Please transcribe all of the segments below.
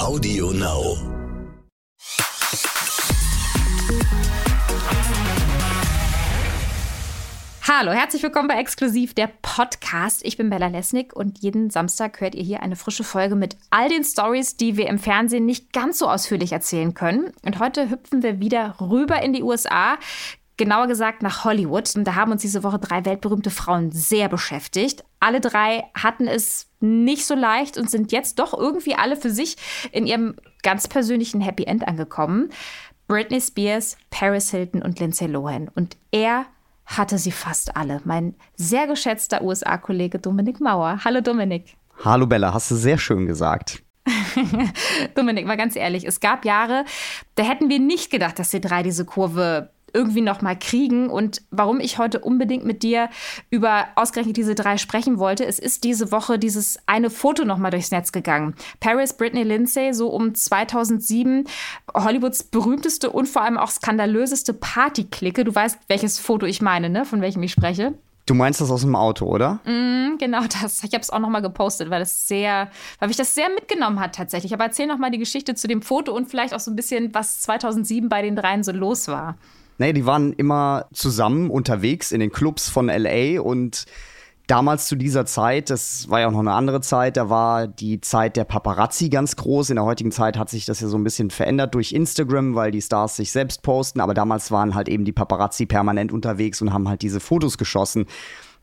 Audio Now. Hallo, herzlich willkommen bei Exklusiv, der Podcast. Ich bin Bella Lesnick und jeden Samstag hört ihr hier eine frische Folge mit all den Stories, die wir im Fernsehen nicht ganz so ausführlich erzählen können. Und heute hüpfen wir wieder rüber in die USA, genauer gesagt nach Hollywood. Und da haben uns diese Woche drei weltberühmte Frauen sehr beschäftigt. Alle drei hatten es nicht so leicht und sind jetzt doch irgendwie alle für sich in ihrem ganz persönlichen Happy End angekommen. Britney Spears, Paris Hilton und Lindsay Lohan. Und er hatte sie fast alle. Mein sehr geschätzter USA-Kollege Dominik Mauer. Hallo Dominik. Hallo Bella, hast du sehr schön gesagt. Dominik, mal ganz ehrlich, es gab Jahre, da hätten wir nicht gedacht, dass die drei diese Kurve irgendwie noch mal kriegen. Und warum ich heute unbedingt mit dir über ausgerechnet diese drei sprechen wollte, es ist diese Woche dieses eine Foto noch mal durchs Netz gegangen. Paris Britney Lindsay, so um 2007, Hollywoods berühmteste und vor allem auch skandalöseste Partyklicke. Du weißt, welches Foto ich meine, ne? Von welchem ich spreche. Du meinst das aus dem Auto, oder? Mm, genau das. Ich habe es auch noch mal gepostet, weil das sehr, weil mich das sehr mitgenommen hat tatsächlich. Aber erzähl noch mal die Geschichte zu dem Foto und vielleicht auch so ein bisschen, was 2007 bei den dreien so los war. Nee, die waren immer zusammen unterwegs in den Clubs von LA und damals zu dieser Zeit, das war ja auch noch eine andere Zeit, da war die Zeit der Paparazzi ganz groß. In der heutigen Zeit hat sich das ja so ein bisschen verändert durch Instagram, weil die Stars sich selbst posten, aber damals waren halt eben die Paparazzi permanent unterwegs und haben halt diese Fotos geschossen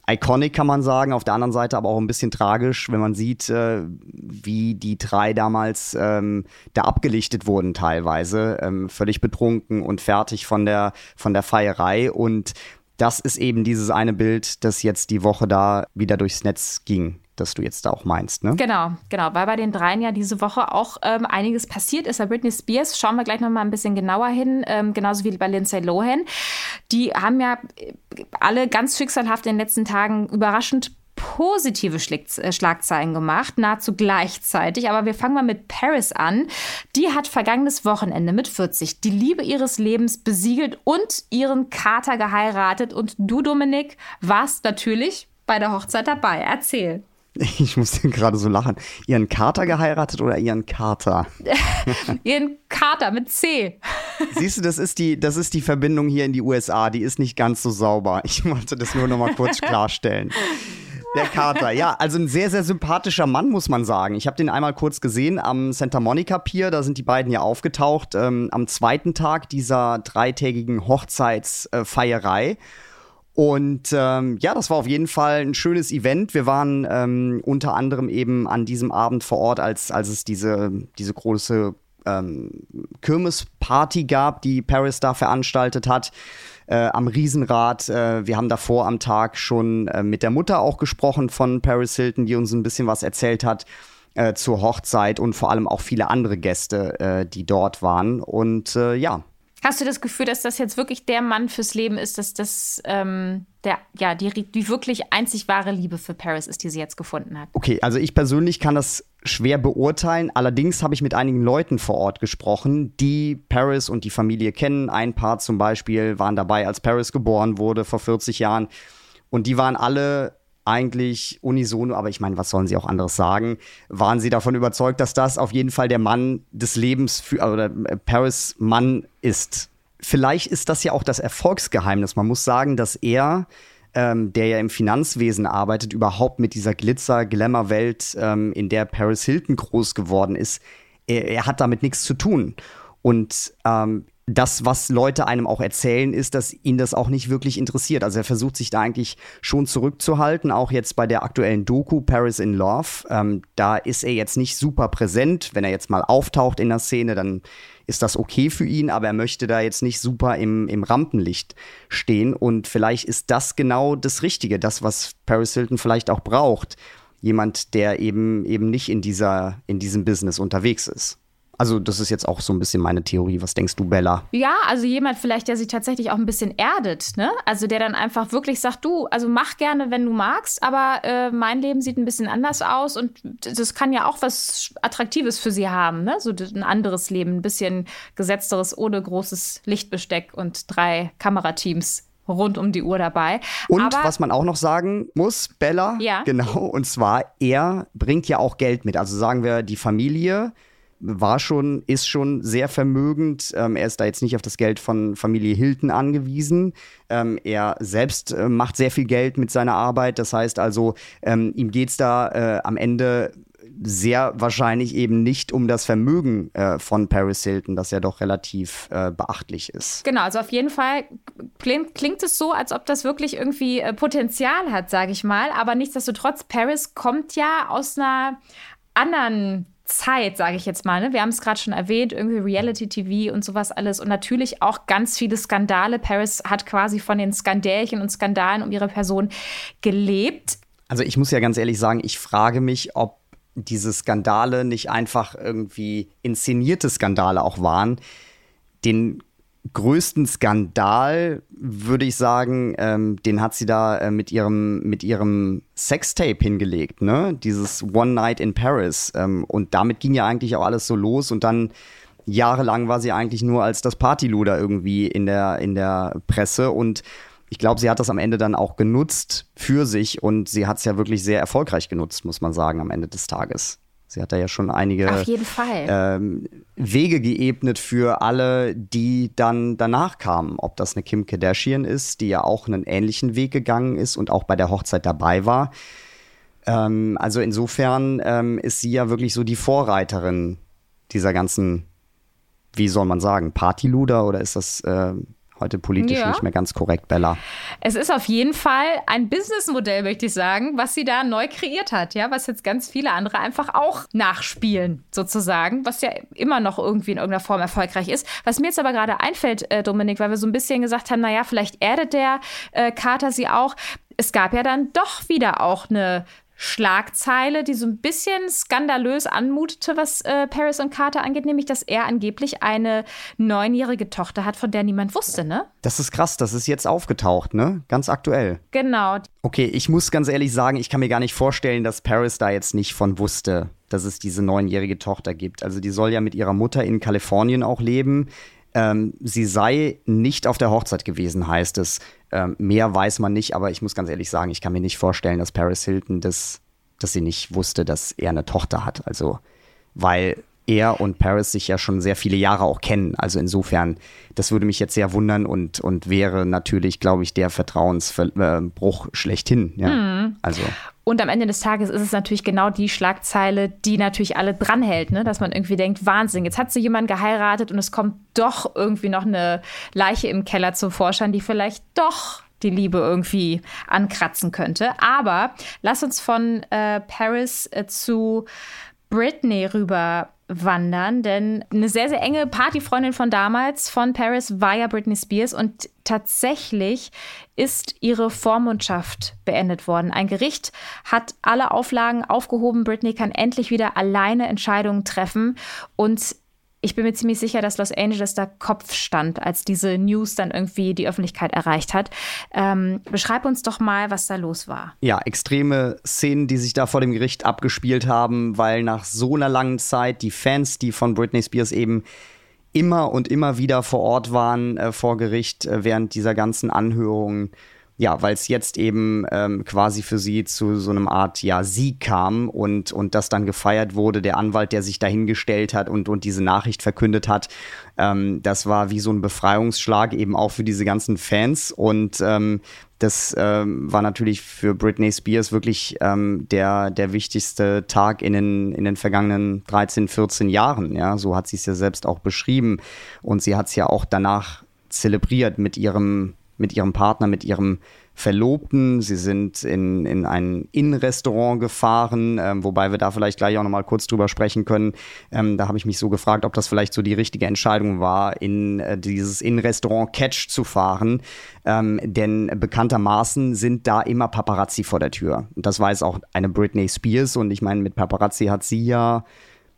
iconic, kann man sagen. Auf der anderen Seite aber auch ein bisschen tragisch, wenn man sieht, äh, wie die drei damals ähm, da abgelichtet wurden teilweise. Ähm, völlig betrunken und fertig von der, von der Feierei. Und das ist eben dieses eine Bild, das jetzt die Woche da wieder durchs Netz ging das du jetzt da auch meinst, ne? Genau, genau, weil bei den dreien ja diese Woche auch ähm, einiges passiert ist. Bei Britney Spears schauen wir gleich noch mal ein bisschen genauer hin, ähm, genauso wie bei Lindsay Lohan. Die haben ja äh, alle ganz schicksalhaft in den letzten Tagen überraschend positive äh, Schlagzeilen gemacht, nahezu gleichzeitig. Aber wir fangen mal mit Paris an. Die hat vergangenes Wochenende mit 40 die Liebe ihres Lebens besiegelt und ihren Kater geheiratet. Und du, Dominik, warst natürlich bei der Hochzeit dabei. Erzähl. Ich musste gerade so lachen. Ihren Kater geheiratet oder ihren Kater? ihren Kater mit C. Siehst du, das ist, die, das ist die Verbindung hier in die USA. Die ist nicht ganz so sauber. Ich wollte das nur noch mal kurz klarstellen. Der Kater, ja, also ein sehr, sehr sympathischer Mann, muss man sagen. Ich habe den einmal kurz gesehen am Santa Monica Pier, da sind die beiden ja aufgetaucht, ähm, am zweiten Tag dieser dreitägigen Hochzeitsfeierei. Äh, und ähm, ja, das war auf jeden Fall ein schönes Event. Wir waren ähm, unter anderem eben an diesem Abend vor Ort, als, als es diese, diese große ähm, Kirmesparty gab, die Paris da veranstaltet hat. Äh, am Riesenrad. Äh, wir haben davor am Tag schon äh, mit der Mutter auch gesprochen von Paris Hilton, die uns ein bisschen was erzählt hat äh, zur Hochzeit und vor allem auch viele andere Gäste, äh, die dort waren. Und äh, ja, Hast du das Gefühl, dass das jetzt wirklich der Mann fürs Leben ist, dass das ähm, der, ja, die, die wirklich einzig wahre Liebe für Paris ist, die sie jetzt gefunden hat? Okay, also ich persönlich kann das schwer beurteilen. Allerdings habe ich mit einigen Leuten vor Ort gesprochen, die Paris und die Familie kennen. Ein paar zum Beispiel waren dabei, als Paris geboren wurde vor 40 Jahren. Und die waren alle eigentlich unisono, aber ich meine, was sollen sie auch anderes sagen, waren sie davon überzeugt, dass das auf jeden Fall der Mann des Lebens für, oder äh, Paris Mann ist. Vielleicht ist das ja auch das Erfolgsgeheimnis. Man muss sagen, dass er, ähm, der ja im Finanzwesen arbeitet, überhaupt mit dieser Glitzer-Glamour-Welt, ähm, in der Paris Hilton groß geworden ist, er, er hat damit nichts zu tun. Und ähm, das, was Leute einem auch erzählen, ist, dass ihn das auch nicht wirklich interessiert. Also er versucht sich da eigentlich schon zurückzuhalten, auch jetzt bei der aktuellen Doku Paris in Love. Ähm, da ist er jetzt nicht super präsent. Wenn er jetzt mal auftaucht in der Szene, dann ist das okay für ihn, aber er möchte da jetzt nicht super im, im Rampenlicht stehen. Und vielleicht ist das genau das Richtige, das, was Paris Hilton vielleicht auch braucht. Jemand, der eben eben nicht in dieser, in diesem Business unterwegs ist. Also, das ist jetzt auch so ein bisschen meine Theorie. Was denkst du, Bella? Ja, also jemand vielleicht, der sich tatsächlich auch ein bisschen erdet, ne? Also der dann einfach wirklich sagt, du, also mach gerne, wenn du magst, aber äh, mein Leben sieht ein bisschen anders aus und das kann ja auch was Attraktives für sie haben, ne? So ein anderes Leben, ein bisschen gesetzteres, ohne großes Lichtbesteck und drei Kamerateams rund um die Uhr dabei. Und Aber was man auch noch sagen muss, Bella, ja. genau, und zwar, er bringt ja auch Geld mit. Also sagen wir, die Familie war schon, ist schon sehr vermögend. Ähm, er ist da jetzt nicht auf das Geld von Familie Hilton angewiesen. Ähm, er selbst äh, macht sehr viel Geld mit seiner Arbeit. Das heißt also, ähm, ihm geht es da äh, am Ende sehr wahrscheinlich eben nicht um das Vermögen äh, von Paris Hilton, das ja doch relativ äh, beachtlich ist. Genau, also auf jeden Fall klingt, klingt es so, als ob das wirklich irgendwie äh, Potenzial hat, sage ich mal. Aber nichtsdestotrotz, Paris kommt ja aus einer anderen Zeit, sage ich jetzt mal. Ne? Wir haben es gerade schon erwähnt, irgendwie Reality-TV und sowas alles und natürlich auch ganz viele Skandale. Paris hat quasi von den Skandälchen und Skandalen um ihre Person gelebt. Also ich muss ja ganz ehrlich sagen, ich frage mich, ob diese Skandale nicht einfach irgendwie inszenierte Skandale auch waren. Den größten Skandal, würde ich sagen, ähm, den hat sie da äh, mit ihrem, mit ihrem Sextape hingelegt, ne? Dieses One Night in Paris. Ähm, und damit ging ja eigentlich auch alles so los und dann jahrelang war sie eigentlich nur als das Partyluder irgendwie in der, in der Presse und ich glaube, sie hat das am Ende dann auch genutzt für sich und sie hat es ja wirklich sehr erfolgreich genutzt, muss man sagen, am Ende des Tages. Sie hat da ja schon einige ähm, Wege geebnet für alle, die dann danach kamen. Ob das eine Kim Kardashian ist, die ja auch einen ähnlichen Weg gegangen ist und auch bei der Hochzeit dabei war. Ähm, also insofern ähm, ist sie ja wirklich so die Vorreiterin dieser ganzen, wie soll man sagen, Partyluder oder ist das äh, heute politisch ja. nicht mehr ganz korrekt, Bella. Es ist auf jeden Fall ein Businessmodell, möchte ich sagen, was sie da neu kreiert hat, ja, was jetzt ganz viele andere einfach auch nachspielen, sozusagen, was ja immer noch irgendwie in irgendeiner Form erfolgreich ist. Was mir jetzt aber gerade einfällt, äh, Dominik, weil wir so ein bisschen gesagt haben, naja, vielleicht erdet der äh, Kater sie auch. Es gab ja dann doch wieder auch eine Schlagzeile, die so ein bisschen skandalös anmutete, was äh, Paris und Carter angeht, nämlich, dass er angeblich eine neunjährige Tochter hat, von der niemand wusste, ne? Das ist krass, das ist jetzt aufgetaucht, ne? Ganz aktuell. Genau. Okay, ich muss ganz ehrlich sagen, ich kann mir gar nicht vorstellen, dass Paris da jetzt nicht von wusste, dass es diese neunjährige Tochter gibt. Also die soll ja mit ihrer Mutter in Kalifornien auch leben. Ähm, sie sei nicht auf der Hochzeit gewesen, heißt es. Ähm, mehr weiß man nicht, aber ich muss ganz ehrlich sagen, ich kann mir nicht vorstellen, dass Paris Hilton das, dass sie nicht wusste, dass er eine Tochter hat. Also, weil er und Paris sich ja schon sehr viele Jahre auch kennen. Also insofern, das würde mich jetzt sehr wundern und, und wäre natürlich, glaube ich, der Vertrauensbruch schlechthin. Ja? Mhm. Also. Und am Ende des Tages ist es natürlich genau die Schlagzeile, die natürlich alle dranhält, ne? dass man irgendwie denkt, Wahnsinn, jetzt hat sie jemand geheiratet und es kommt doch irgendwie noch eine Leiche im Keller zum Vorschein, die vielleicht doch die Liebe irgendwie ankratzen könnte. Aber lass uns von äh, Paris äh, zu Britney rüber wandern, denn eine sehr, sehr enge Partyfreundin von damals, von Paris, war ja Britney Spears und tatsächlich ist ihre Vormundschaft beendet worden. Ein Gericht hat alle Auflagen aufgehoben. Britney kann endlich wieder alleine Entscheidungen treffen und ich bin mir ziemlich sicher, dass Los Angeles da Kopf stand, als diese News dann irgendwie die Öffentlichkeit erreicht hat. Ähm, beschreib uns doch mal, was da los war. Ja, extreme Szenen, die sich da vor dem Gericht abgespielt haben, weil nach so einer langen Zeit die Fans, die von Britney Spears eben immer und immer wieder vor Ort waren äh, vor Gericht äh, während dieser ganzen Anhörungen, ja, weil es jetzt eben ähm, quasi für sie zu so einem Art ja, Sieg kam und, und das dann gefeiert wurde, der Anwalt, der sich dahingestellt hat und, und diese Nachricht verkündet hat, ähm, das war wie so ein Befreiungsschlag eben auch für diese ganzen Fans und ähm, das ähm, war natürlich für Britney Spears wirklich ähm, der, der wichtigste Tag in den, in den vergangenen 13, 14 Jahren. Ja, so hat sie es ja selbst auch beschrieben. Und sie hat es ja auch danach zelebriert mit ihrem mit ihrem Partner, mit ihrem Verlobten. Sie sind in, in ein Innenrestaurant gefahren, ähm, wobei wir da vielleicht gleich auch nochmal kurz drüber sprechen können. Ähm, da habe ich mich so gefragt, ob das vielleicht so die richtige Entscheidung war, in äh, dieses Innenrestaurant Catch zu fahren. Ähm, denn bekanntermaßen sind da immer Paparazzi vor der Tür. Und das weiß auch eine Britney Spears. Und ich meine, mit Paparazzi hat sie ja,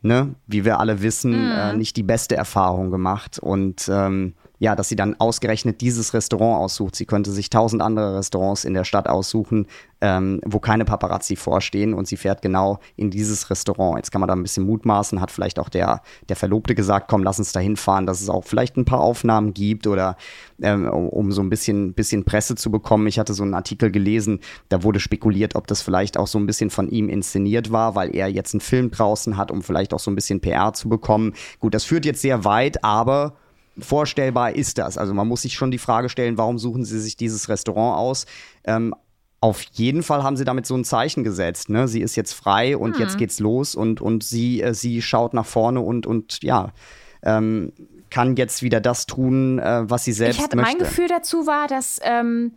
ne, wie wir alle wissen, mm. äh, nicht die beste Erfahrung gemacht. Und ähm, ja, dass sie dann ausgerechnet dieses Restaurant aussucht. Sie könnte sich tausend andere Restaurants in der Stadt aussuchen, ähm, wo keine Paparazzi vorstehen und sie fährt genau in dieses Restaurant. Jetzt kann man da ein bisschen mutmaßen, hat vielleicht auch der, der Verlobte gesagt, komm, lass uns da hinfahren, dass es auch vielleicht ein paar Aufnahmen gibt oder ähm, um so ein bisschen, bisschen Presse zu bekommen. Ich hatte so einen Artikel gelesen, da wurde spekuliert, ob das vielleicht auch so ein bisschen von ihm inszeniert war, weil er jetzt einen Film draußen hat, um vielleicht auch so ein bisschen PR zu bekommen. Gut, das führt jetzt sehr weit, aber vorstellbar ist das? Also man muss sich schon die Frage stellen, warum suchen sie sich dieses Restaurant aus? Ähm, auf jeden Fall haben sie damit so ein Zeichen gesetzt. Ne? Sie ist jetzt frei und hm. jetzt geht's los und, und sie, äh, sie schaut nach vorne und, und ja, ähm, kann jetzt wieder das tun, äh, was sie selbst ich hatte, möchte. Mein Gefühl dazu war, dass, ähm,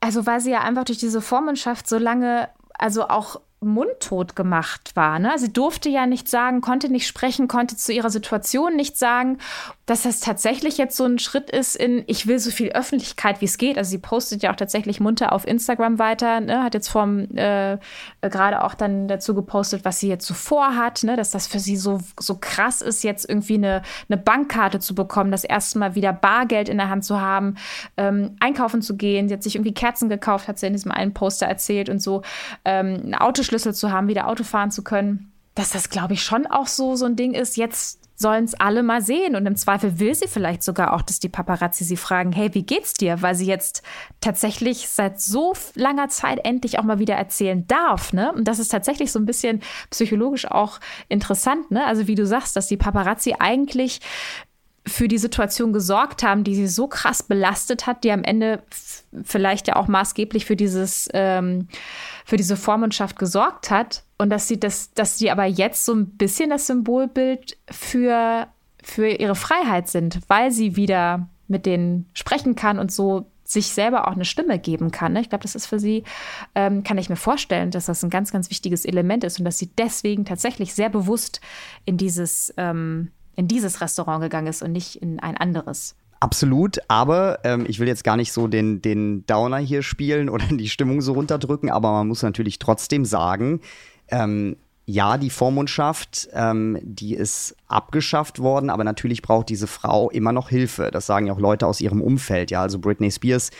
also weil sie ja einfach durch diese Vormundschaft so lange, also auch mundtot gemacht war. Ne? Sie durfte ja nicht sagen, konnte nicht sprechen, konnte zu ihrer Situation nicht sagen, dass das tatsächlich jetzt so ein Schritt ist in, ich will so viel Öffentlichkeit, wie es geht. Also sie postet ja auch tatsächlich munter auf Instagram weiter, ne? hat jetzt vom äh, gerade auch dann dazu gepostet, was sie jetzt so vorhat, ne? dass das für sie so, so krass ist, jetzt irgendwie eine, eine Bankkarte zu bekommen, das erste Mal wieder Bargeld in der Hand zu haben, ähm, einkaufen zu gehen. Sie hat sich irgendwie Kerzen gekauft, hat sie in diesem einen Poster erzählt und so ähm, ein Auto Schlüssel zu haben, wieder Auto fahren zu können, dass das, glaube ich, schon auch so, so ein Ding ist, jetzt sollen es alle mal sehen. Und im Zweifel will sie vielleicht sogar auch, dass die Paparazzi sie fragen, hey, wie geht's dir? Weil sie jetzt tatsächlich seit so langer Zeit endlich auch mal wieder erzählen darf. Ne? Und das ist tatsächlich so ein bisschen psychologisch auch interessant. Ne? Also wie du sagst, dass die Paparazzi eigentlich für die Situation gesorgt haben, die sie so krass belastet hat, die am Ende vielleicht ja auch maßgeblich für dieses ähm, für diese Vormundschaft gesorgt hat und dass sie das, dass sie aber jetzt so ein bisschen das Symbolbild für für ihre Freiheit sind, weil sie wieder mit denen sprechen kann und so sich selber auch eine Stimme geben kann. Ne? Ich glaube, das ist für sie, ähm, kann ich mir vorstellen, dass das ein ganz, ganz wichtiges Element ist und dass sie deswegen tatsächlich sehr bewusst in dieses ähm, in dieses Restaurant gegangen ist und nicht in ein anderes. Absolut, aber ähm, ich will jetzt gar nicht so den, den Downer hier spielen oder die Stimmung so runterdrücken, aber man muss natürlich trotzdem sagen, ähm, ja, die Vormundschaft, ähm, die ist abgeschafft worden, aber natürlich braucht diese Frau immer noch Hilfe. Das sagen ja auch Leute aus ihrem Umfeld. Ja, also Britney Spears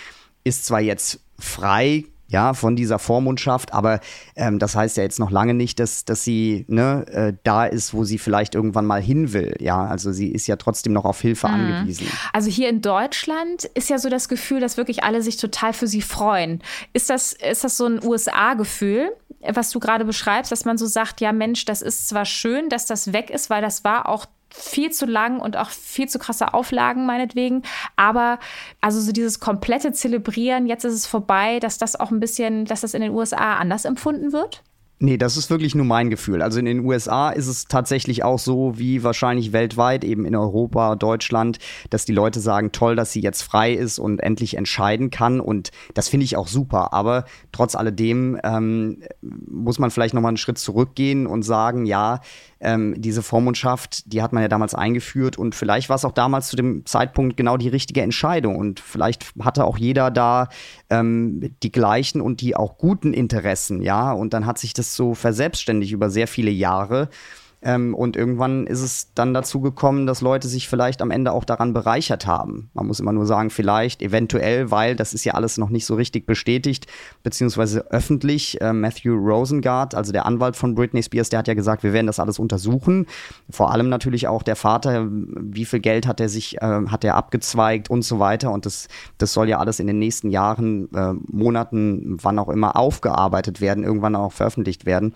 ist zwar jetzt frei ja, von dieser Vormundschaft. Aber ähm, das heißt ja jetzt noch lange nicht, dass, dass sie ne, äh, da ist, wo sie vielleicht irgendwann mal hin will. Ja, also sie ist ja trotzdem noch auf Hilfe mhm. angewiesen. Also hier in Deutschland ist ja so das Gefühl, dass wirklich alle sich total für sie freuen. Ist das, ist das so ein USA-Gefühl? was du gerade beschreibst, dass man so sagt, ja Mensch, das ist zwar schön, dass das weg ist, weil das war auch viel zu lang und auch viel zu krasse Auflagen meinetwegen. Aber also so dieses komplette Zelebrieren, jetzt ist es vorbei, dass das auch ein bisschen, dass das in den USA anders empfunden wird? Nee, das ist wirklich nur mein Gefühl. Also in den USA ist es tatsächlich auch so, wie wahrscheinlich weltweit, eben in Europa, Deutschland, dass die Leute sagen, toll, dass sie jetzt frei ist und endlich entscheiden kann. Und das finde ich auch super. Aber trotz alledem ähm, muss man vielleicht nochmal einen Schritt zurückgehen und sagen, ja, ähm, diese Vormundschaft, die hat man ja damals eingeführt und vielleicht war es auch damals zu dem Zeitpunkt genau die richtige Entscheidung und vielleicht hatte auch jeder da ähm, die gleichen und die auch guten Interessen, ja, und dann hat sich das so verselbstständigt über sehr viele Jahre. Ähm, und irgendwann ist es dann dazu gekommen, dass Leute sich vielleicht am Ende auch daran bereichert haben. Man muss immer nur sagen, vielleicht, eventuell, weil das ist ja alles noch nicht so richtig bestätigt, beziehungsweise öffentlich. Äh, Matthew Rosengart, also der Anwalt von Britney Spears, der hat ja gesagt, wir werden das alles untersuchen. Vor allem natürlich auch der Vater, wie viel Geld hat er sich, äh, hat er abgezweigt und so weiter. Und das, das soll ja alles in den nächsten Jahren, äh, Monaten, wann auch immer aufgearbeitet werden, irgendwann auch veröffentlicht werden.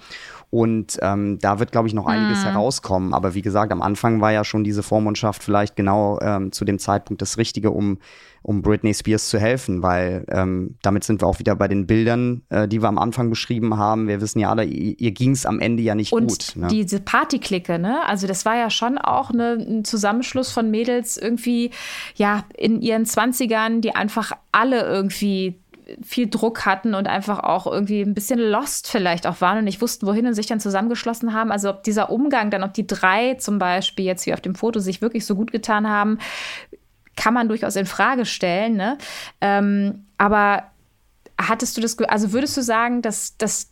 Und ähm, da wird, glaube ich, noch einiges mhm. herauskommen. Aber wie gesagt, am Anfang war ja schon diese Vormundschaft vielleicht genau ähm, zu dem Zeitpunkt das Richtige, um, um Britney Spears zu helfen, weil ähm, damit sind wir auch wieder bei den Bildern, äh, die wir am Anfang beschrieben haben. Wir wissen ja alle, ihr, ihr ging es am Ende ja nicht Und gut. Ne? Diese Partyklicke, ne? Also das war ja schon auch ne, ein Zusammenschluss von Mädels irgendwie, ja, in ihren Zwanzigern, die einfach alle irgendwie viel Druck hatten und einfach auch irgendwie ein bisschen lost vielleicht auch waren und nicht wussten, wohin und sich dann zusammengeschlossen haben. Also ob dieser Umgang dann, ob die drei zum Beispiel jetzt wie auf dem Foto sich wirklich so gut getan haben, kann man durchaus in Frage stellen. Ne? Ähm, aber hattest du das, also würdest du sagen, dass, dass,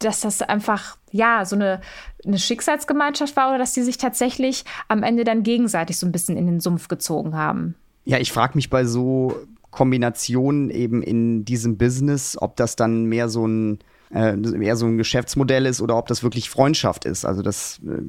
dass das einfach, ja, so eine, eine Schicksalsgemeinschaft war oder dass die sich tatsächlich am Ende dann gegenseitig so ein bisschen in den Sumpf gezogen haben? Ja, ich frage mich bei so Kombinationen eben in diesem Business, ob das dann mehr so ein äh, eher so ein Geschäftsmodell ist oder ob das wirklich Freundschaft ist. Also das äh,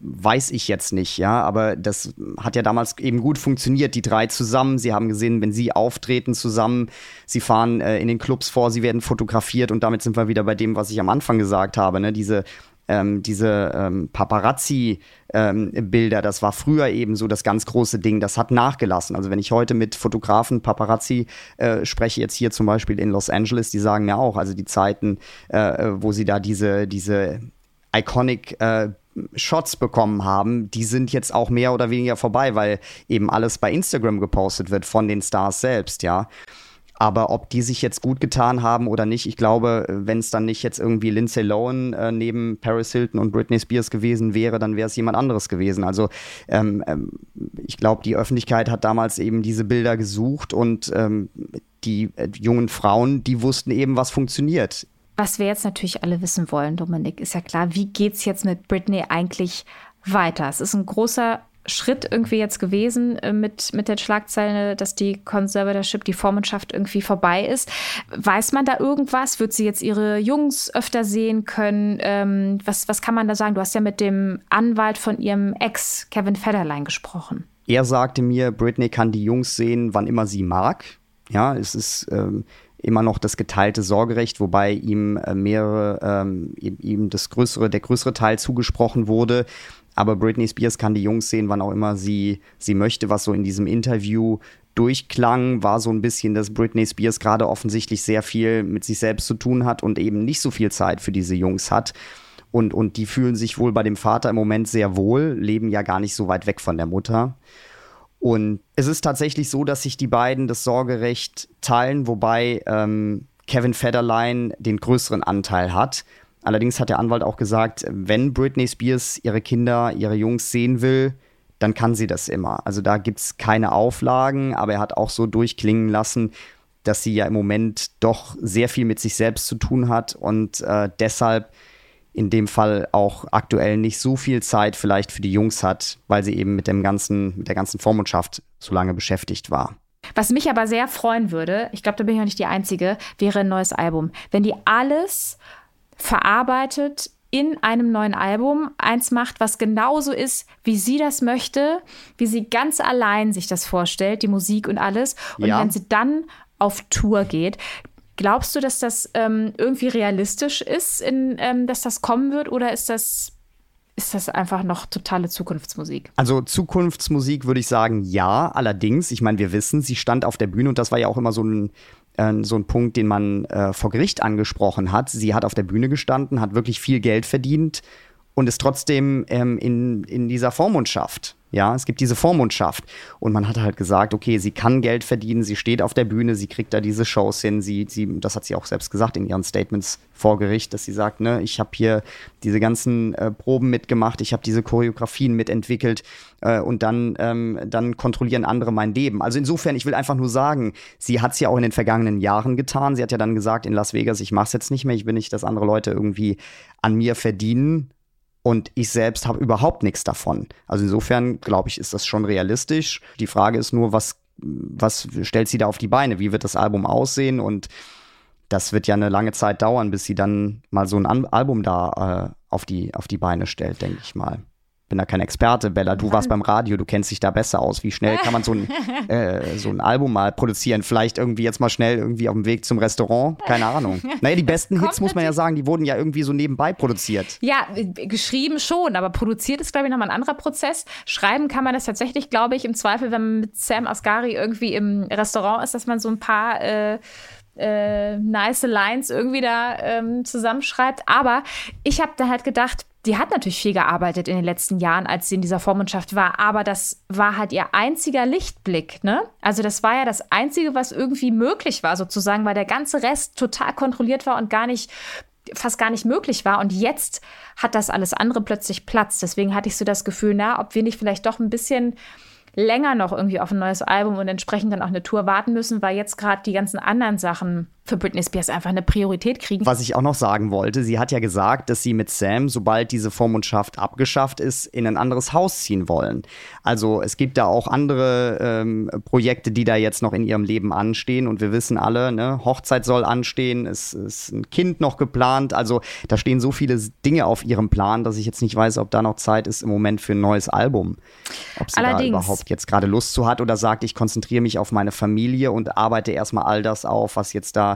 weiß ich jetzt nicht, ja, aber das hat ja damals eben gut funktioniert, die drei zusammen. Sie haben gesehen, wenn sie auftreten zusammen, sie fahren äh, in den Clubs vor, sie werden fotografiert und damit sind wir wieder bei dem, was ich am Anfang gesagt habe, ne? diese ähm, diese ähm, Paparazzi-Bilder, ähm, das war früher eben so das ganz große Ding, das hat nachgelassen. Also wenn ich heute mit Fotografen, Paparazzi äh, spreche, jetzt hier zum Beispiel in Los Angeles, die sagen mir auch, also die Zeiten, äh, wo sie da diese, diese iconic äh, Shots bekommen haben, die sind jetzt auch mehr oder weniger vorbei, weil eben alles bei Instagram gepostet wird von den Stars selbst, ja. Aber ob die sich jetzt gut getan haben oder nicht, ich glaube, wenn es dann nicht jetzt irgendwie Lindsay Lohan äh, neben Paris Hilton und Britney Spears gewesen wäre, dann wäre es jemand anderes gewesen. Also ähm, ähm, ich glaube, die Öffentlichkeit hat damals eben diese Bilder gesucht und ähm, die äh, jungen Frauen, die wussten eben, was funktioniert. Was wir jetzt natürlich alle wissen wollen, Dominik, ist ja klar, wie geht es jetzt mit Britney eigentlich weiter? Es ist ein großer Schritt irgendwie jetzt gewesen äh, mit, mit der Schlagzeile, dass die Conservatorship, die Vormundschaft irgendwie vorbei ist. Weiß man da irgendwas? Wird sie jetzt ihre Jungs öfter sehen können? Ähm, was, was kann man da sagen? Du hast ja mit dem Anwalt von ihrem Ex, Kevin Federline, gesprochen. Er sagte mir, Britney kann die Jungs sehen, wann immer sie mag. Ja, es ist ähm, immer noch das geteilte Sorgerecht, wobei ihm äh, mehrere, ähm, ihm das größere, der größere Teil zugesprochen wurde. Aber Britney Spears kann die Jungs sehen, wann auch immer sie, sie möchte, was so in diesem Interview durchklang, war so ein bisschen, dass Britney Spears gerade offensichtlich sehr viel mit sich selbst zu tun hat und eben nicht so viel Zeit für diese Jungs hat. Und, und die fühlen sich wohl bei dem Vater im Moment sehr wohl, leben ja gar nicht so weit weg von der Mutter. Und es ist tatsächlich so, dass sich die beiden das Sorgerecht teilen, wobei ähm, Kevin Federline den größeren Anteil hat. Allerdings hat der Anwalt auch gesagt, wenn Britney Spears ihre Kinder, ihre Jungs sehen will, dann kann sie das immer. Also da gibt es keine Auflagen, aber er hat auch so durchklingen lassen, dass sie ja im Moment doch sehr viel mit sich selbst zu tun hat und äh, deshalb in dem Fall auch aktuell nicht so viel Zeit vielleicht für die Jungs hat, weil sie eben mit dem ganzen, mit der ganzen Vormundschaft so lange beschäftigt war. Was mich aber sehr freuen würde, ich glaube, da bin ich auch nicht die Einzige, wäre ein neues Album. Wenn die alles verarbeitet in einem neuen Album eins macht, was genauso ist, wie sie das möchte, wie sie ganz allein sich das vorstellt, die Musik und alles. Und ja. wenn sie dann auf Tour geht, glaubst du, dass das ähm, irgendwie realistisch ist, in, ähm, dass das kommen wird, oder ist das ist das einfach noch totale Zukunftsmusik. Also Zukunftsmusik würde ich sagen, ja. Allerdings, ich meine, wir wissen, sie stand auf der Bühne und das war ja auch immer so ein so ein Punkt, den man äh, vor Gericht angesprochen hat. Sie hat auf der Bühne gestanden, hat wirklich viel Geld verdient und ist trotzdem ähm, in, in dieser Vormundschaft. Ja, es gibt diese Vormundschaft. Und man hat halt gesagt, okay, sie kann Geld verdienen, sie steht auf der Bühne, sie kriegt da diese Shows hin, sie, sie, das hat sie auch selbst gesagt in ihren Statements vor Gericht, dass sie sagt, ne, ich habe hier diese ganzen äh, Proben mitgemacht, ich habe diese Choreografien mitentwickelt äh, und dann, ähm, dann kontrollieren andere mein Leben. Also insofern, ich will einfach nur sagen, sie hat es ja auch in den vergangenen Jahren getan. Sie hat ja dann gesagt in Las Vegas, ich mache es jetzt nicht mehr, ich will nicht, dass andere Leute irgendwie an mir verdienen und ich selbst habe überhaupt nichts davon. Also insofern glaube ich, ist das schon realistisch. Die Frage ist nur, was, was stellt sie da auf die Beine? Wie wird das Album aussehen? Und das wird ja eine lange Zeit dauern, bis sie dann mal so ein Album da äh, auf, die, auf die Beine stellt, denke ich mal bin da kein Experte, Bella. Du warst beim Radio, du kennst dich da besser aus. Wie schnell kann man so ein, äh, so ein Album mal produzieren? Vielleicht irgendwie jetzt mal schnell irgendwie auf dem Weg zum Restaurant? Keine Ahnung. Naja, die besten Hits, muss man ja sagen, die wurden ja irgendwie so nebenbei produziert. Ja, geschrieben schon, aber produziert ist, glaube ich, nochmal ein anderer Prozess. Schreiben kann man das tatsächlich, glaube ich, im Zweifel, wenn man mit Sam Asghari irgendwie im Restaurant ist, dass man so ein paar äh, äh, nice Lines irgendwie da ähm, zusammenschreibt. Aber ich habe da halt gedacht, die hat natürlich viel gearbeitet in den letzten Jahren, als sie in dieser Vormundschaft war, aber das war halt ihr einziger Lichtblick, ne? Also das war ja das Einzige, was irgendwie möglich war, sozusagen, weil der ganze Rest total kontrolliert war und gar nicht fast gar nicht möglich war. Und jetzt hat das alles andere plötzlich Platz. Deswegen hatte ich so das Gefühl, na, ob wir nicht vielleicht doch ein bisschen länger noch irgendwie auf ein neues Album und entsprechend dann auch eine Tour warten müssen, weil jetzt gerade die ganzen anderen Sachen für Britney Spears einfach eine Priorität kriegen. Was ich auch noch sagen wollte, sie hat ja gesagt, dass sie mit Sam, sobald diese Vormundschaft abgeschafft ist, in ein anderes Haus ziehen wollen. Also es gibt da auch andere ähm, Projekte, die da jetzt noch in ihrem Leben anstehen und wir wissen alle, ne, Hochzeit soll anstehen, es ist ein Kind noch geplant, also da stehen so viele Dinge auf ihrem Plan, dass ich jetzt nicht weiß, ob da noch Zeit ist im Moment für ein neues Album. Ob sie Allerdings. da überhaupt jetzt gerade Lust zu hat oder sagt, ich konzentriere mich auf meine Familie und arbeite erstmal all das auf, was jetzt da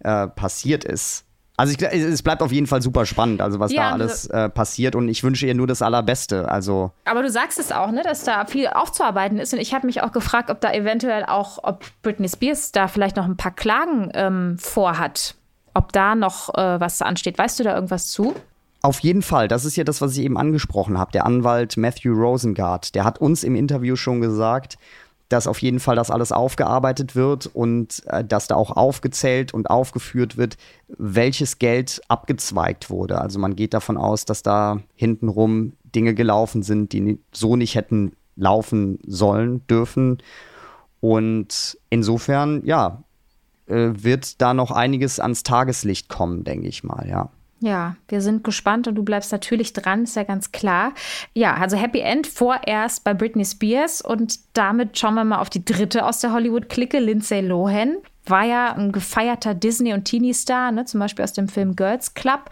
äh, passiert ist. Also ich, es bleibt auf jeden Fall super spannend, also was ja, da alles äh, passiert und ich wünsche ihr nur das Allerbeste. Also aber du sagst es auch, ne, dass da viel aufzuarbeiten ist und ich habe mich auch gefragt, ob da eventuell auch, ob Britney Spears da vielleicht noch ein paar Klagen ähm, vorhat, ob da noch äh, was ansteht. Weißt du da irgendwas zu? Auf jeden Fall, das ist ja das, was ich eben angesprochen habe. Der Anwalt Matthew Rosengart, der hat uns im Interview schon gesagt, dass auf jeden Fall das alles aufgearbeitet wird und äh, dass da auch aufgezählt und aufgeführt wird, welches Geld abgezweigt wurde. Also man geht davon aus, dass da hintenrum Dinge gelaufen sind, die so nicht hätten laufen sollen, dürfen. Und insofern, ja, äh, wird da noch einiges ans Tageslicht kommen, denke ich mal, ja. Ja, wir sind gespannt und du bleibst natürlich dran, ist ja ganz klar. Ja, also Happy End vorerst bei Britney Spears und damit schauen wir mal auf die dritte aus der Hollywood-Clique, Lindsay Lohan. War ja ein gefeierter Disney- und Teenie-Star, ne, zum Beispiel aus dem Film Girls Club.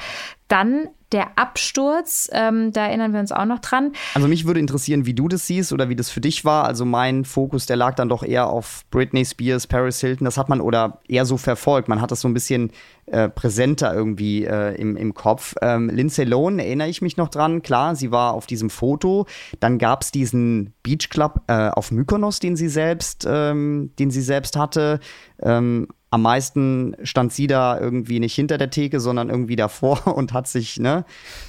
Dann der Absturz, ähm, da erinnern wir uns auch noch dran. Also mich würde interessieren, wie du das siehst oder wie das für dich war. Also mein Fokus, der lag dann doch eher auf Britney Spears, Paris Hilton. Das hat man oder eher so verfolgt. Man hat das so ein bisschen äh, präsenter irgendwie äh, im, im Kopf. Ähm, Lindsay Lohan erinnere ich mich noch dran. Klar, sie war auf diesem Foto. Dann gab es diesen Beach Club äh, auf Mykonos, den sie selbst, ähm, den sie selbst hatte. Ähm, am meisten stand sie da irgendwie nicht hinter der Theke, sondern irgendwie davor und hat sich, ne,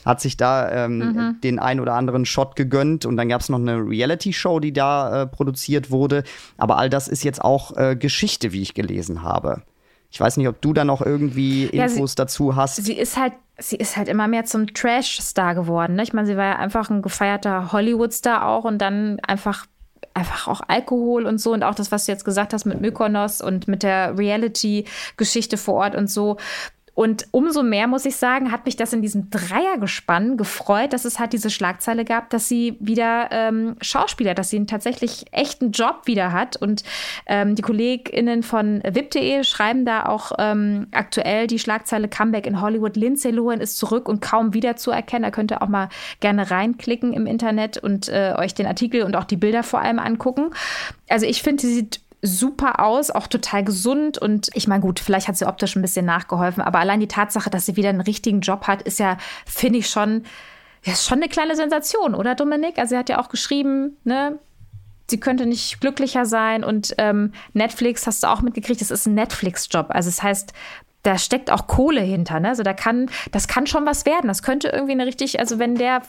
hat sich da ähm, mhm. den ein oder anderen Shot gegönnt. Und dann gab es noch eine Reality-Show, die da äh, produziert wurde. Aber all das ist jetzt auch äh, Geschichte, wie ich gelesen habe. Ich weiß nicht, ob du da noch irgendwie Infos ja, sie, dazu hast. Sie ist halt, sie ist halt immer mehr zum Trash-Star geworden. Ne? Ich meine, sie war ja einfach ein gefeierter Hollywood-Star auch und dann einfach einfach auch Alkohol und so und auch das, was du jetzt gesagt hast mit Mykonos und mit der Reality-Geschichte vor Ort und so. Und umso mehr, muss ich sagen, hat mich das in diesem Dreiergespann gefreut, dass es halt diese Schlagzeile gab, dass sie wieder ähm, Schauspieler, dass sie einen tatsächlich echten Job wieder hat. Und ähm, die KollegInnen von VIP.de schreiben da auch ähm, aktuell die Schlagzeile Comeback in Hollywood. Lindsay Lohan ist zurück und kaum wiederzuerkennen. Da könnt ihr auch mal gerne reinklicken im Internet und äh, euch den Artikel und auch die Bilder vor allem angucken. Also ich finde, sie sieht super aus, auch total gesund. Und ich meine, gut, vielleicht hat sie optisch ein bisschen nachgeholfen, aber allein die Tatsache, dass sie wieder einen richtigen Job hat, ist ja, finde ich schon, ist schon eine kleine Sensation, oder Dominik? Also, sie hat ja auch geschrieben, ne? Sie könnte nicht glücklicher sein und ähm, Netflix hast du auch mitgekriegt, das ist ein Netflix-Job. Also, das heißt, da steckt auch Kohle hinter, ne? Also da kann, das kann schon was werden. Das könnte irgendwie eine richtig, also wenn der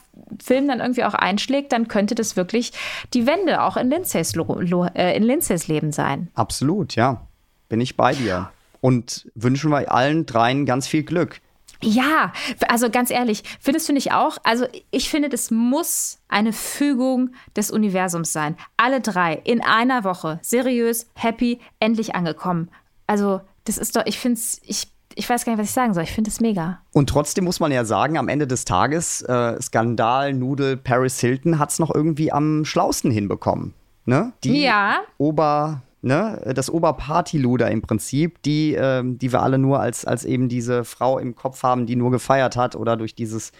Film dann irgendwie auch einschlägt, dann könnte das wirklich die Wende auch in Lindsays, äh, in Lindsays Leben sein. Absolut, ja. Bin ich bei dir. Und wünschen wir allen dreien ganz viel Glück. Ja, also ganz ehrlich, findest du nicht auch? Also ich finde, das muss eine Fügung des Universums sein. Alle drei in einer Woche, seriös, happy, endlich angekommen. Also das ist doch, ich finde es, ich, ich weiß gar nicht, was ich sagen soll. Ich finde es mega. Und trotzdem muss man ja sagen, am Ende des Tages, äh, Skandal, Nudel, Paris Hilton hat es noch irgendwie am schlausten hinbekommen. Ne? Die ja. Ober, ne, das Oberpartyluder im Prinzip, die, äh, die wir alle nur als, als eben diese Frau im Kopf haben, die nur gefeiert hat oder durch dieses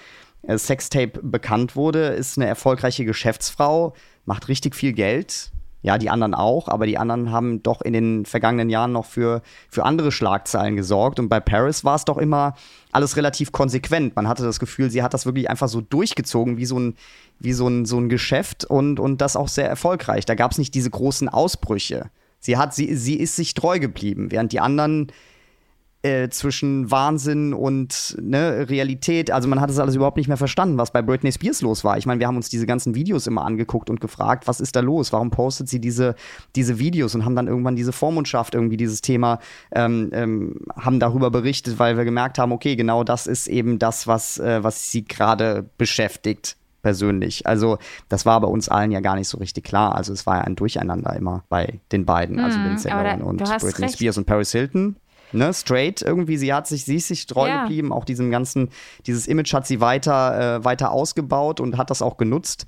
äh, Sextape bekannt wurde, ist eine erfolgreiche Geschäftsfrau, macht richtig viel Geld, ja, die anderen auch, aber die anderen haben doch in den vergangenen Jahren noch für, für andere Schlagzeilen gesorgt. Und bei Paris war es doch immer alles relativ konsequent. Man hatte das Gefühl, sie hat das wirklich einfach so durchgezogen, wie so ein, wie so ein, so ein Geschäft und, und das auch sehr erfolgreich. Da gab es nicht diese großen Ausbrüche. Sie hat, sie, sie ist sich treu geblieben, während die anderen äh, zwischen Wahnsinn und ne, Realität. Also man hat es alles überhaupt nicht mehr verstanden, was bei Britney Spears los war. Ich meine, wir haben uns diese ganzen Videos immer angeguckt und gefragt, was ist da los? Warum postet sie diese, diese Videos und haben dann irgendwann diese Vormundschaft irgendwie dieses Thema, ähm, ähm, haben darüber berichtet, weil wir gemerkt haben, okay, genau das ist eben das, was, äh, was sie gerade beschäftigt persönlich. Also das war bei uns allen ja gar nicht so richtig klar. Also es war ja ein Durcheinander immer bei den beiden, also hm, Lindsay Lohan und Britney recht. Spears und Paris Hilton ne, straight irgendwie. Sie hat sich, sie ist sich treu Ja. geblieben. Auch diesem ganzen, dieses Image hat sie weiter, äh, weiter ausgebaut und hat das auch genutzt.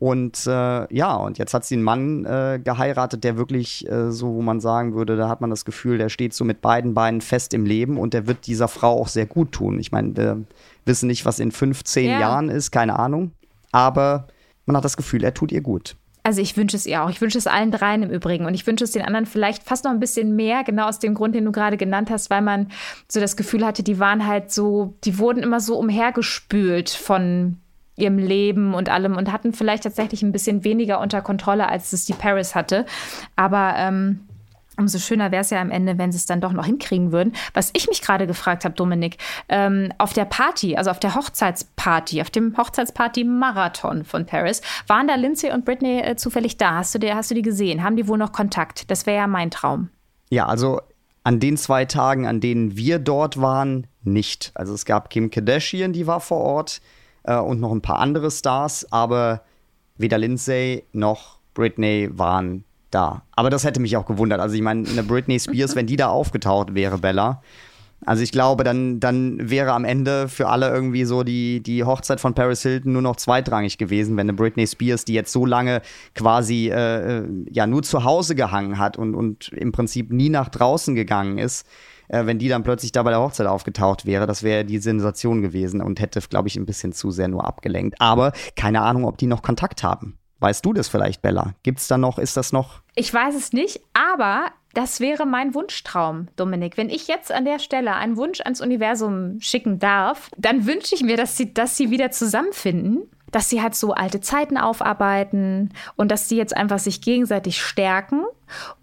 Und äh, ja, und jetzt hat sie einen Mann äh, geheiratet, der wirklich äh, so, wo man sagen würde, da hat man das Gefühl, der steht so mit beiden Beinen fest im Leben und der wird dieser Frau auch sehr gut tun. Ich meine, wir wissen nicht, was in 15 Ja. Jahren ist, keine Ahnung. Aber man hat das Gefühl, er tut ihr gut. Also ich wünsche es ihr auch. Ich wünsche es allen dreien im Übrigen. Und ich wünsche es den anderen vielleicht fast noch ein bisschen mehr, genau aus dem Grund, den du gerade genannt hast, weil man so das Gefühl hatte, die waren halt so, die wurden immer so umhergespült von ihrem Leben und allem und hatten vielleicht tatsächlich ein bisschen weniger unter Kontrolle, als es die Paris hatte. Aber ähm, umso schöner wäre es ja am Ende, wenn sie es dann doch noch hinkriegen würden. Was ich mich gerade gefragt habe, Dominik, ähm, auf der Party, also auf der Hochzeitsparty, auf dem Hochzeitsparty-Marathon von Paris, waren da Lindsay und Britney äh, zufällig da? Hast du, die, hast du die gesehen? Haben die wohl noch Kontakt? Das wäre ja mein Traum. Ja, also an den zwei Tagen, an denen wir dort waren, nicht. Also es gab Kim Kardashian, die war vor Ort äh, und noch ein paar andere Stars, aber weder Lindsay noch Britney waren da. Aber das hätte mich auch gewundert. Also ich meine, eine Britney Spears, wenn die da aufgetaucht wäre, Bella. Also ich glaube, dann, dann wäre am Ende für alle irgendwie so die, die Hochzeit von Paris Hilton nur noch zweitrangig gewesen, wenn eine Britney Spears, die jetzt so lange quasi äh, äh, ja nur zu Hause gehangen hat und, und im Prinzip nie nach draußen gegangen ist, äh, wenn die dann plötzlich da bei der Hochzeit aufgetaucht wäre, das wäre die Sensation gewesen und hätte, glaube ich, ein bisschen zu sehr nur abgelenkt. Aber keine Ahnung, ob die noch Kontakt haben. Weißt du das vielleicht, Bella? Gibt's da noch, ist das noch? Ich weiß es nicht, aber das wäre mein Wunschtraum, Dominik. Wenn ich jetzt an der Stelle einen Wunsch ans Universum schicken darf, dann wünsche ich mir, dass sie, dass sie wieder zusammenfinden, dass sie halt so alte Zeiten aufarbeiten und dass sie jetzt einfach sich gegenseitig stärken.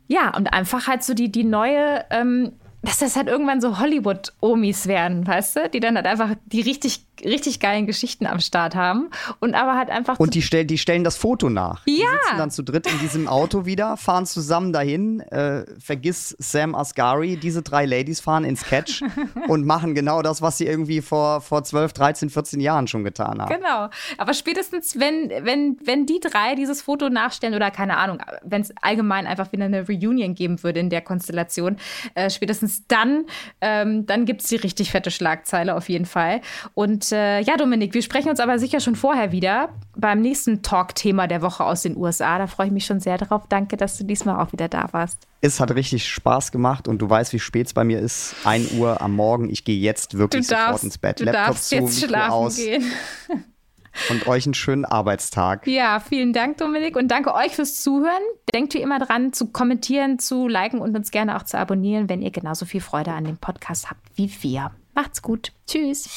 Ja, und einfach halt so die, die neue, ähm, dass das halt irgendwann so Hollywood-Omis werden, weißt du? Die dann halt einfach die richtig, richtig geilen Geschichten am Start haben und aber halt einfach Und die, stell, die stellen das Foto nach. Die Ja. sitzen dann zu dritt in diesem Auto wieder, fahren zusammen dahin, äh, vergiss Sam Asghari, diese drei Ladies fahren ins Catch und machen genau das, was sie irgendwie vor, vor 12, 13, 14 Jahren schon getan haben. Genau. Aber spätestens, wenn, wenn, wenn die drei dieses Foto nachstellen oder keine Ahnung, wenn es allgemein einfach wieder eine Reunion geben würde in der Konstellation, äh, spätestens dann, ähm, dann gibt es die richtig fette Schlagzeile auf jeden Fall. Und äh, ja, Dominik, wir sprechen uns aber sicher schon vorher wieder beim nächsten Talk-Thema der Woche aus den USA. Da freue ich mich schon sehr drauf. Danke, dass du diesmal auch wieder da warst. Es hat richtig Spaß gemacht und du weißt, wie spät es bei mir ist. 1 Uhr am Morgen. Ich gehe jetzt wirklich sofort darfst, ins Bett. du Laptop darfst zu, jetzt Mikro schlafen aus gehen. und euch einen schönen Arbeitstag. Ja, vielen Dank, Dominik. Und danke euch fürs Zuhören. Denkt wie immer dran, zu kommentieren, zu liken und uns gerne auch zu abonnieren, wenn ihr genauso viel Freude an dem Podcast habt wie wir. Macht's gut. Tschüss.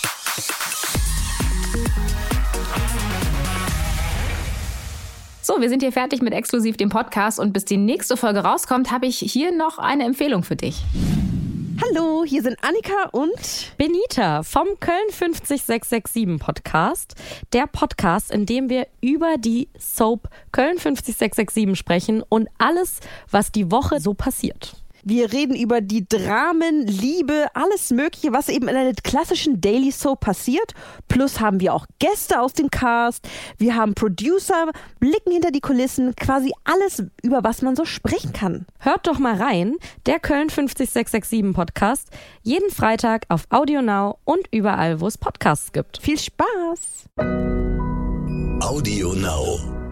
So, wir sind hier fertig mit exklusiv dem Podcast und bis die nächste Folge rauskommt, habe ich hier noch eine Empfehlung für dich. Hallo, hier sind Annika und Benita vom Köln 50667 Podcast. Der Podcast, in dem wir über die Soap Köln 50667 sprechen und alles, was die Woche so passiert. Wir reden über die Dramen, Liebe, alles Mögliche, was eben in einer klassischen Daily Soap passiert. Plus haben wir auch Gäste aus dem Cast, wir haben Producer, blicken hinter die Kulissen, quasi alles, über was man so sprechen kann. Hört doch mal rein, der Köln 50667 Podcast, jeden Freitag auf Audio Now und überall, wo es Podcasts gibt. Viel Spaß! Audio Now.